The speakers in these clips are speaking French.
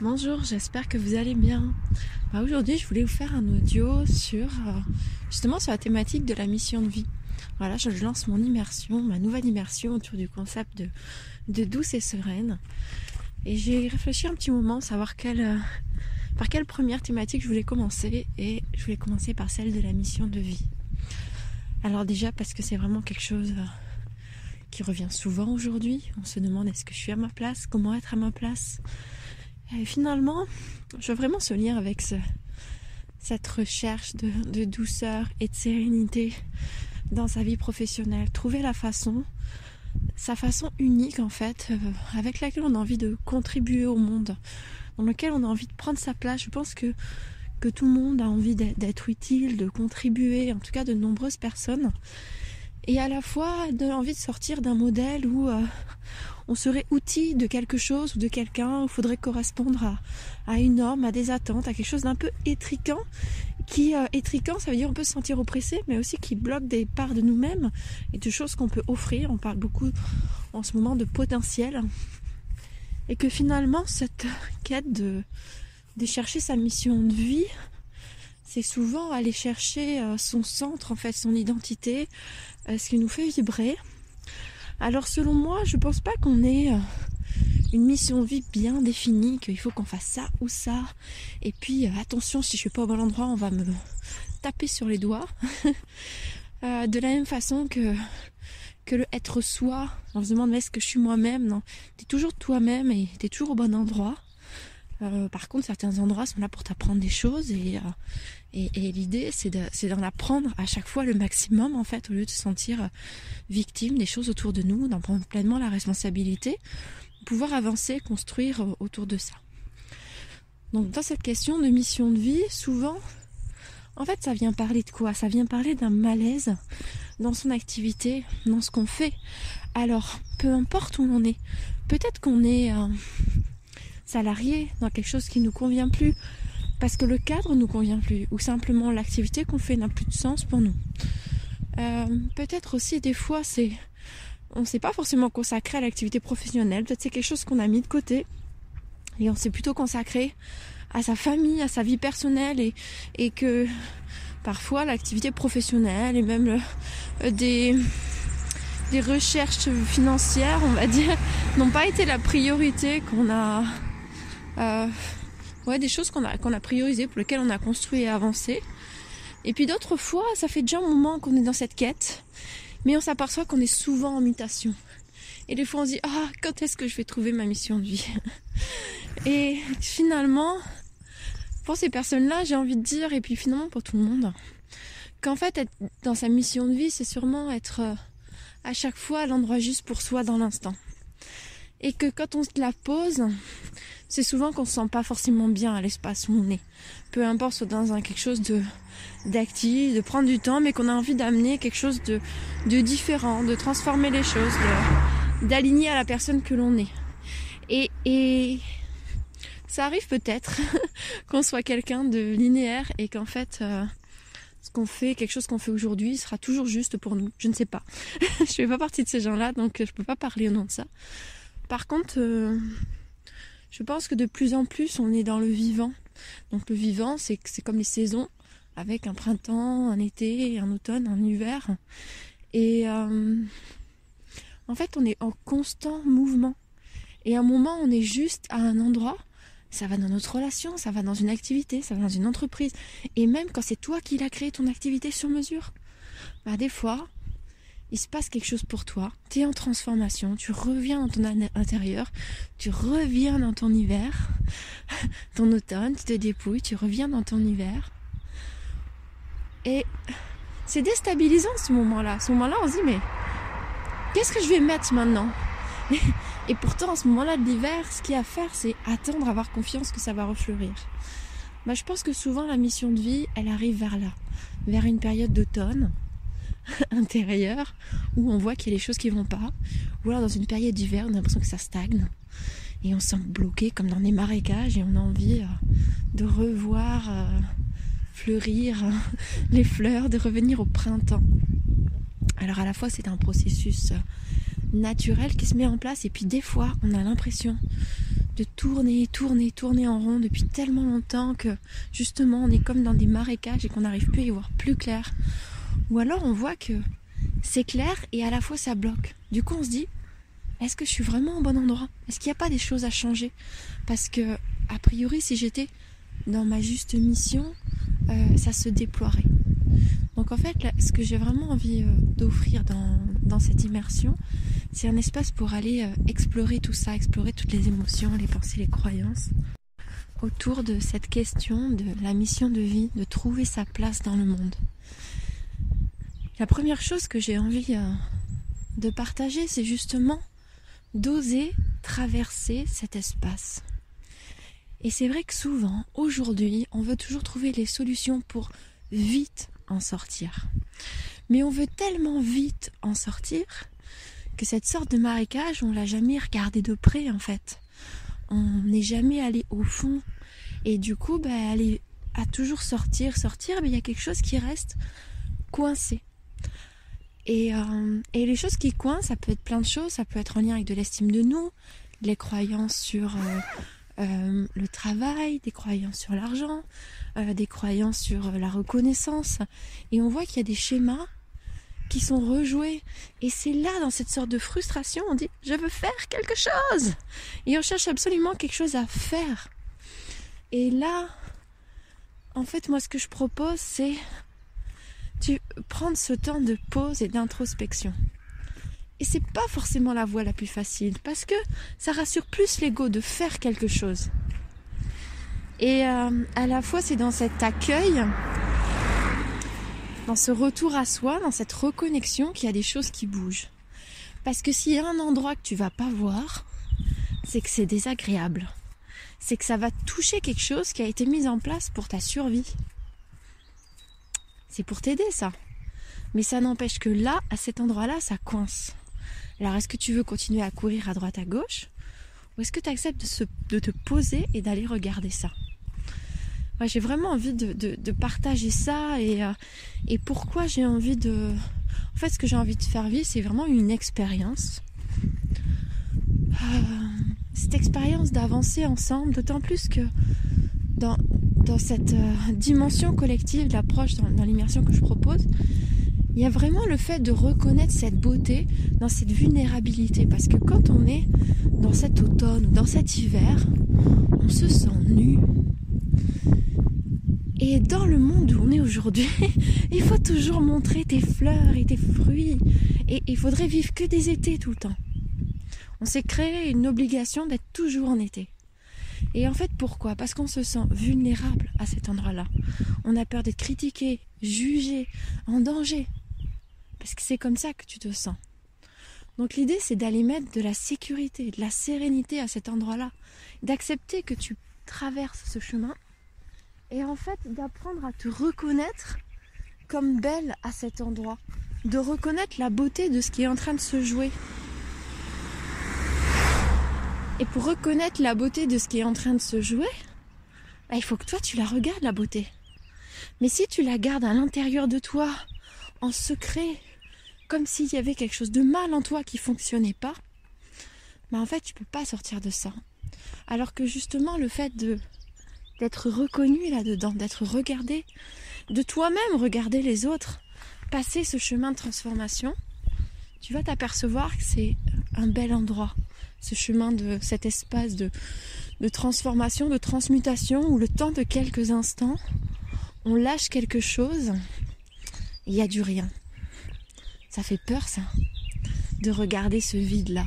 Bonjour, j'espère que vous allez bien. Bah, Aujourd'hui, je voulais vous faire un audio sur euh, justement sur la thématique de la mission de vie. Voilà, je lance mon immersion, ma nouvelle immersion autour du concept de, douce et sereine. Et j'ai réfléchi un petit moment, savoir euh, par quelle première thématique je voulais commencer. Et je voulais commencer par celle de la mission de vie. Alors déjà parce que c'est vraiment quelque chose euh, qui revient souvent aujourd'hui. On se demande est-ce que je suis à ma place, comment être à ma place. Et finalement, je veux vraiment se lire avec ce, cette recherche de, douceur et de sérénité dans sa vie professionnelle. Trouver la façon, sa façon unique en fait, euh, avec laquelle on a envie de contribuer au monde, dans lequel on a envie de prendre sa place. Je pense que, que tout le monde a envie d'être utile, de contribuer, en tout cas de nombreuses personnes. Et à la fois de l'envie de sortir d'un modèle où euh, on serait outil de quelque chose ou de quelqu'un, il faudrait correspondre à, à, une norme, à des attentes, à quelque chose d'un peu étriquant, qui euh, étriquant, ça veut dire on peut se sentir oppressé, mais aussi qui bloque des parts de nous-mêmes et de choses qu'on peut offrir. On parle beaucoup en ce moment de potentiel. Et que finalement, cette quête de, de chercher sa mission de vie, c'est souvent aller chercher euh, son centre, en fait, son identité, euh, ce qui nous fait vibrer. Alors selon moi, je pense pas qu'on ait euh, une mission vie bien définie, qu'il faut qu'on fasse ça ou ça. Et puis attention, si je suis pas au bon endroit, on va me taper sur les doigts. de la même façon que que le être soi. On se demande mais est-ce que je suis moi-même? Non, t'es toujours toi-même et t'es toujours au bon endroit. Euh, par contre, certains endroits sont là pour t'apprendre des choses et, euh, et, l'idée c'est d'en apprendre à chaque fois le maximum en fait, au lieu de se sentir euh, victime des choses autour de nous, d'en prendre pleinement la responsabilité, pouvoir avancer, construire autour de ça. Donc dans cette question de mission de vie, souvent, en fait, ça vient parler de quoi? Ça vient parler d'un malaise dans son activité, dans ce qu'on fait. Alors, peu importe où on est, peut-être qu'on est... Euh, salarié dans quelque chose qui nous convient plus parce que le cadre nous convient plus ou simplement l'activité qu'on fait n'a plus de sens pour nous. Euh, peut-être aussi des fois c'est on s'est pas forcément consacré à l'activité professionnelle, peut-être c'est quelque chose qu'on a mis de côté et on s'est plutôt consacré à sa famille, à sa vie personnelle et, et que parfois l'activité professionnelle et même euh, des des recherches financières, on va dire, n'ont pas été la priorité qu'on a euh, des choses qu'on a, qu'on a priorisées, pour lesquelles on a construit et avancé. Et puis d'autres fois, ça fait déjà un moment qu'on est dans cette quête, mais on s'aperçoit qu'on est souvent en mutation. Et des fois on se dit, ah, quand est-ce que je vais trouver ma mission de vie? Et finalement, pour ces personnes-là, j'ai envie de dire, et puis finalement pour tout le monde, qu'en fait, être dans sa mission de vie, c'est sûrement être euh, à chaque fois à l'endroit juste pour soi dans l'instant. Et que quand on se la pose, c'est souvent qu'on se sent pas forcément bien à l'espace où on est. Peu importe, soit dans un quelque chose de d'actif, de prendre du temps, mais qu'on a envie d'amener quelque chose de, de différent, de transformer les choses, d'aligner à la personne que l'on est. Et, et ça arrive peut-être qu'on soit quelqu'un de linéaire et qu'en fait euh, ce qu'on fait, quelque chose qu'on fait aujourd'hui sera toujours juste pour nous. Je ne sais pas. je fais pas partie de ces gens-là, donc je peux pas parler au nom de ça. Par contre, euh, je pense que de plus en plus on est dans le vivant. Donc le vivant, c'est comme les saisons, avec un printemps, un été, un automne, un hiver. Et euh, en fait, on est en constant mouvement. Et à un moment, on est juste à un endroit. Ça va dans notre relation, ça va dans une activité, ça va dans une entreprise. Et même quand c'est toi qui l'as créé ton activité sur mesure, bah des fois, il se passe quelque chose pour toi, tu es en transformation, tu reviens dans ton intérieur, tu reviens dans ton hiver, ton automne, tu te dépouilles, tu reviens dans ton hiver. Et c'est déstabilisant ce moment-là. Ce moment-là, on se dit, mais qu'est-ce que je vais mettre maintenant? Et pourtant, à ce moment-là de l'hiver, ce qu'il y a à faire, c'est attendre, avoir confiance que ça va refleurir. Bah, je pense que souvent, la mission de vie, elle arrive vers là, vers une période d'automne, intérieur où on voit qu'il y a des choses qui vont pas. Ou alors dans une période d'hiver, on a l'impression que ça stagne. Et on se sent bloqué comme dans des marécages et on a envie euh, de revoir euh, fleurir euh, les fleurs, de revenir au printemps. Alors à la fois c'est un processus naturel qui se met en place et puis des fois on a l'impression de tourner, tourner, tourner en rond depuis tellement longtemps que justement on est comme dans des marécages et qu'on n'arrive plus à y voir plus clair. Ou alors on voit que c'est clair et à la fois ça bloque. Du coup on se dit, est-ce que je suis vraiment au bon endroit? Est-ce qu'il n'y a pas des choses à changer? Parce que, a priori, si j'étais dans ma juste mission, euh, ça se déploierait. Donc en fait, ce que j'ai vraiment envie euh, d'offrir dans, cette immersion, c'est un espace pour aller euh, explorer tout ça, explorer toutes les émotions, les pensées, les croyances, autour de cette question de la mission de vie, de trouver sa place dans le monde. La première chose que j'ai envie de partager, c'est justement d'oser traverser cet espace. Et c'est vrai que souvent, aujourd'hui, on veut toujours trouver les solutions pour vite en sortir. Mais on veut tellement vite en sortir que cette sorte de marécage, on l'a jamais regardé de près en fait. On n'est jamais allé au fond. Et du coup, bah, aller à toujours sortir, sortir, mais il y a quelque chose qui reste coincé. Et, euh, et, les choses qui coincent, ça peut être plein de choses, ça peut être en lien avec de l'estime de nous, les croyances sur euh, euh, le travail, des croyances sur l'argent, des croyances sur la reconnaissance. Et on voit qu'il y a des schémas qui sont rejoués. Et c'est là, dans cette sorte de frustration, on dit, je veux faire quelque chose. Et on cherche absolument quelque chose à faire. Et là, en fait, moi, ce que je propose, c'est prendre ce temps de pause et d'introspection. Et c'est pas forcément la voie la plus facile parce que ça rassure plus l'ego de faire quelque chose. Et euh, à la fois, c'est dans cet accueil, dans ce retour à soi, dans cette reconnexion qu'il y a des choses qui bougent. Parce que s'il y a un endroit que tu vas pas voir, c'est que c'est désagréable. C'est que ça va toucher quelque chose qui a été mis en place pour ta survie. C'est pour t'aider ça. Mais ça n'empêche que là, à cet endroit-là, ça coince. Alors est-ce que tu veux continuer à courir à droite à gauche ou est-ce que tu acceptes de, te poser et d'aller regarder ça? J'ai vraiment envie de, partager ça et, euh, et pourquoi j'ai envie de... En fait ce que j'ai envie de faire vivre c'est vraiment une expérience. Euh, cette expérience d'avancer ensemble, d'autant plus que dans, dans cette euh, dimension collective l'approche dans l'immersion que je propose, il y a vraiment le fait de reconnaître cette beauté dans cette vulnérabilité. Parce que quand on est dans cet automne ou dans cet hiver, on se sent nu. Et dans le monde où on est aujourd'hui, il faut toujours montrer tes fleurs et tes fruits. Et il faudrait vivre que des étés tout le temps. On s'est créé une obligation d'être toujours en été. Et en fait, pourquoi? Parce qu'on se sent vulnérable à cet endroit-là. On a peur d'être critiqué, jugé, en danger. Parce que c'est comme ça que tu te sens. Donc l'idée, c'est d'aller mettre de la sécurité, de la sérénité à cet endroit-là, d'accepter que tu traverses ce chemin et en fait d'apprendre à te reconnaître comme belle à cet endroit, de reconnaître la beauté de ce qui est en train de se jouer. Et pour reconnaître la beauté de ce qui est en train de se jouer, bah, il faut que toi tu la regardes la beauté. Mais si tu la gardes à l'intérieur de toi, en secret, comme s'il y avait quelque chose de mal en toi qui fonctionnait pas, mais en fait, tu peux pas sortir de ça. Alors que justement, le fait d'être reconnu là-dedans, d'être regardé, de toi-même regarder les autres, passer ce chemin de transformation, tu vas t'apercevoir que c'est un bel endroit, ce chemin de cet espace de, de transformation, de transmutation, où le temps de quelques instants, on lâche quelque chose, il y a du rien. Ça fait peur ça, de regarder ce vide-là.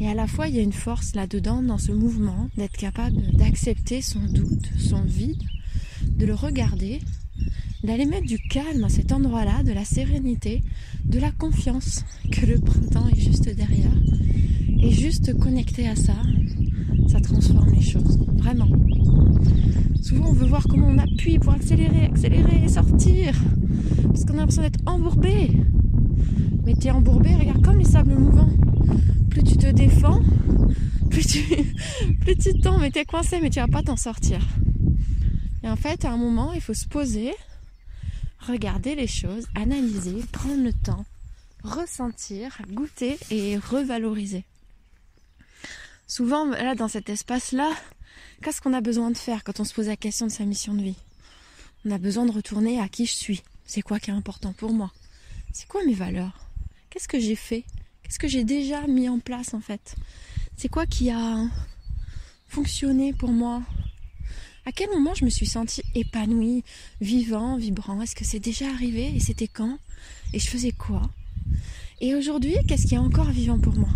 Et à la fois, il y a une force là-dedans, dans ce mouvement, d'être capable d'accepter son doute, son vide, de le regarder, d'aller mettre du calme à cet endroit-là, de la sérénité, de la confiance que le printemps est juste derrière. Et juste connecté à ça, ça transforme les choses. Vraiment. Souvent, on veut voir comment on appuie pour accélérer, accélérer, sortir. Parce qu'on a l'impression d'être embourbé. Mais tu es embourbé, regarde comme les sables mouvants. Plus tu te défends, plus tu, plus tu tends, mais tu es coincé, mais tu vas pas t'en sortir. Et en fait, à un moment, il faut se poser, regarder les choses, analyser, prendre le temps, ressentir, goûter et revaloriser. souvent, là, dans cet espace-là, qu'est-ce qu'on a besoin de faire quand on se pose la question de sa mission de vie? On a besoin de retourner à qui je suis. C'est quoi qui est important pour moi? C'est quoi mes valeurs? Qu'est-ce que j'ai fait? Qu'est-ce que j'ai déjà mis en place en fait? C'est quoi qui a fonctionné pour moi? À quel moment je me suis sentie épanouie, vivant, vibrant? Est-ce que c'est déjà arrivé? Et c'était quand? Et je faisais quoi? Et aujourd'hui, qu'est-ce qui est encore vivant pour moi?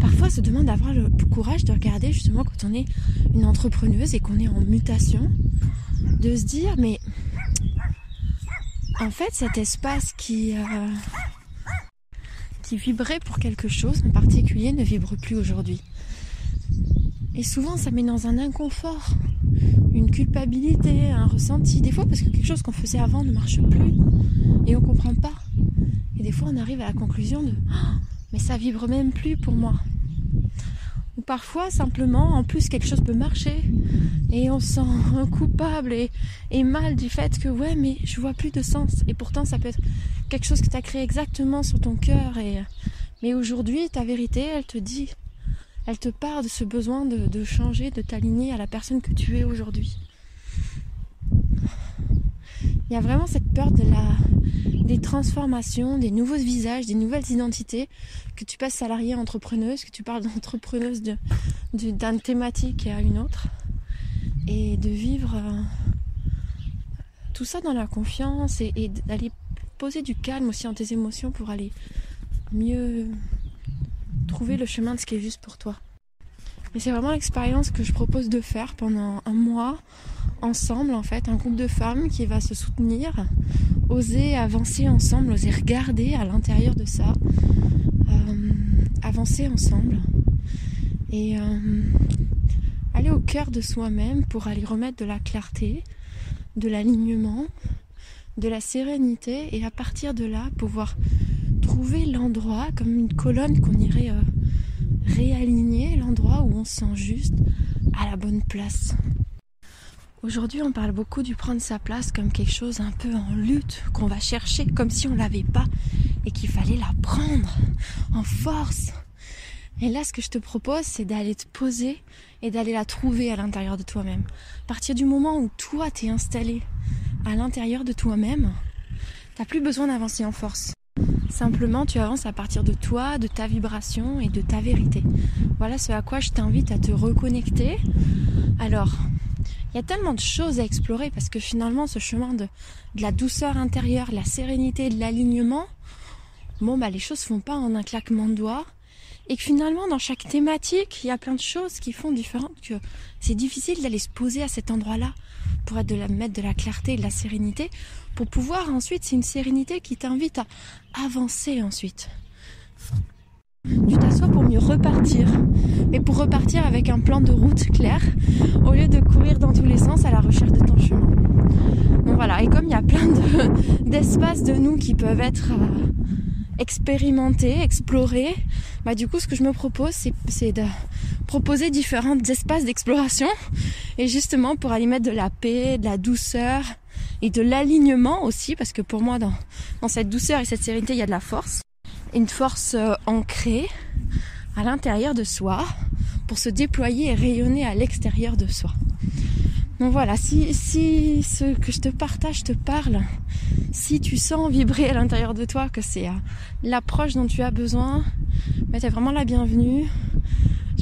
Parfois, se demande d'avoir le courage de regarder justement quand on est une entrepreneuse et qu'on est en mutation, de se dire mais en fait cet espace qui euh, qui vibrait pour quelque chose en particulier ne vibre plus aujourd'hui. Et souvent ça met dans un inconfort, une culpabilité, un ressenti, des fois parce que quelque chose qu'on faisait avant ne marche plus et on comprend pas. Et des fois on arrive à la conclusion de oh, mais ça vibre même plus pour moi. Ou parfois, simplement, en plus, quelque chose peut marcher et on se sent coupable et, mal du fait que, ouais, mais je vois plus de sens. Et pourtant, ça peut être quelque chose que tu as créé exactement sur ton cœur. Et, mais aujourd'hui, ta vérité, elle te dit, elle te part de ce besoin de changer, de t'aligner à la personne que tu es aujourd'hui. Il y a vraiment cette peur de la, des transformations, des nouveaux visages, des nouvelles identités, que tu passes salariée entrepreneuse, que tu parles d'entrepreneuse d'une thématique à une autre, et de vivre euh, tout ça dans la confiance et d'aller poser du calme aussi en tes émotions pour aller mieux trouver le chemin de ce qui est juste pour toi. C'est vraiment l'expérience que je propose de faire pendant un mois ensemble en fait, un groupe de femmes qui va se soutenir, oser avancer ensemble, oser regarder à l'intérieur de ça, euh, avancer ensemble et euh, aller au cœur de soi-même pour aller remettre de la clarté, de l'alignement, de la sérénité et à partir de là pouvoir trouver l'endroit comme une colonne qu'on irait euh, réaligner, l'endroit où on se sent juste à la bonne place. Aujourd'hui, on parle beaucoup du prendre sa place comme quelque chose un peu en lutte, qu'on va chercher comme si on l'avait pas et qu'il fallait la prendre en force. Et là, ce que je te propose, c'est d'aller te poser et d'aller la trouver à l'intérieur de toi-même. À partir du moment où toi t'es installé à l'intérieur de toi-même, t'as plus besoin d'avancer en force. Simplement, tu avances à partir de toi, de ta vibration et de ta vérité. Voilà ce à quoi je t'invite à te reconnecter. Alors, il y a tellement de choses à explorer parce que finalement ce chemin de, la douceur intérieure, la sérénité, de l'alignement, bon bah les choses font pas en un claquement de doigts et que finalement dans chaque thématique il y a plein de choses qui font différentes que c'est difficile d'aller se poser à cet endroit-là pour être de la mettre de la clarté et de la sérénité pour pouvoir ensuite c'est une sérénité qui t'invite à avancer ensuite. Tu t'assois pour mieux repartir, mais pour repartir avec un plan de route clair, au lieu de courir dans tous les sens à la recherche de ton chemin. Donc voilà, et comme il y a plein d'espaces de, nous qui peuvent être euh, expérimentés, explorés, bah du coup ce que je me propose c'est de proposer différents espaces d'exploration, et justement pour aller mettre de la paix, de la douceur, et de l'alignement aussi, parce que pour moi dans, dans cette douceur et cette sérénité il y a de la force une force euh, ancrée à l'intérieur de soi pour se déployer et rayonner à l'extérieur de soi. Donc voilà, si, si ce que je te partage te parle, si tu sens vibrer à l'intérieur de toi que c'est euh, l'approche dont tu as besoin, bah, tu es vraiment la bienvenue.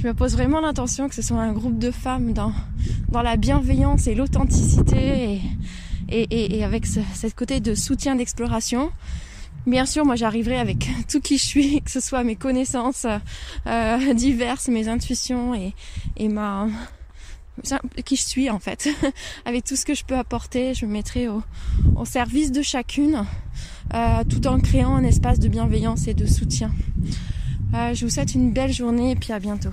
Je me pose vraiment l'intention que ce soit un groupe de femmes dans, dans la bienveillance et l'authenticité et, et, et, avec ce, cette côté de soutien d'exploration. Bien sûr, moi j'arriverai avec tout qui je suis, que ce soit mes connaissances euh, diverses, mes intuitions et, et ma qui je suis en fait, avec tout ce que je peux apporter, je me mettrai au, au service de chacune, euh, tout en créant un espace de bienveillance et de soutien. Euh, je vous souhaite une belle journée et puis à bientôt.